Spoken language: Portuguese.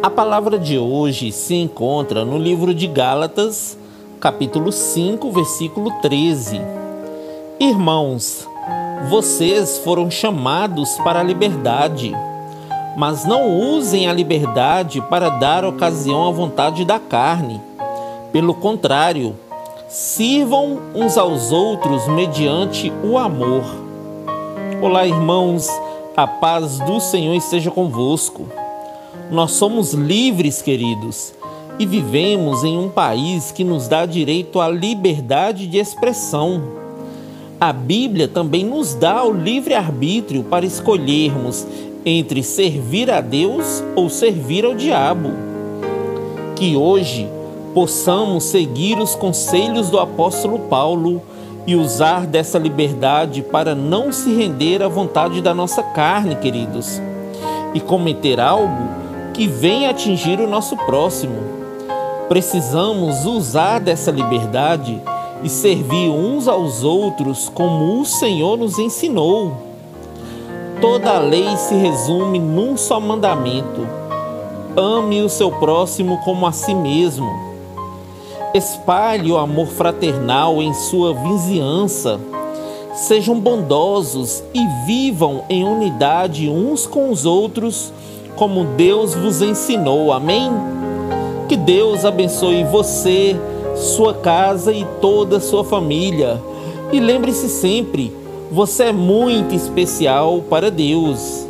A palavra de hoje se encontra no livro de Gálatas, capítulo 5, versículo 13. Irmãos, vocês foram chamados para a liberdade, mas não usem a liberdade para dar ocasião à vontade da carne. Pelo contrário, sirvam uns aos outros mediante o amor. Olá, irmãos, a paz do Senhor esteja convosco. Nós somos livres, queridos, e vivemos em um país que nos dá direito à liberdade de expressão. A Bíblia também nos dá o livre-arbítrio para escolhermos entre servir a Deus ou servir ao diabo. Que hoje possamos seguir os conselhos do apóstolo Paulo e usar dessa liberdade para não se render à vontade da nossa carne, queridos, e cometer algo que venha atingir o nosso próximo. Precisamos usar dessa liberdade e servir uns aos outros como o Senhor nos ensinou. Toda a lei se resume num só mandamento: ame o seu próximo como a si mesmo. Espalhe o amor fraternal em sua vizinhança. Sejam bondosos e vivam em unidade uns com os outros como Deus vos ensinou. Amém? Que Deus abençoe você, sua casa e toda a sua família. E lembre-se sempre, você é muito especial para Deus.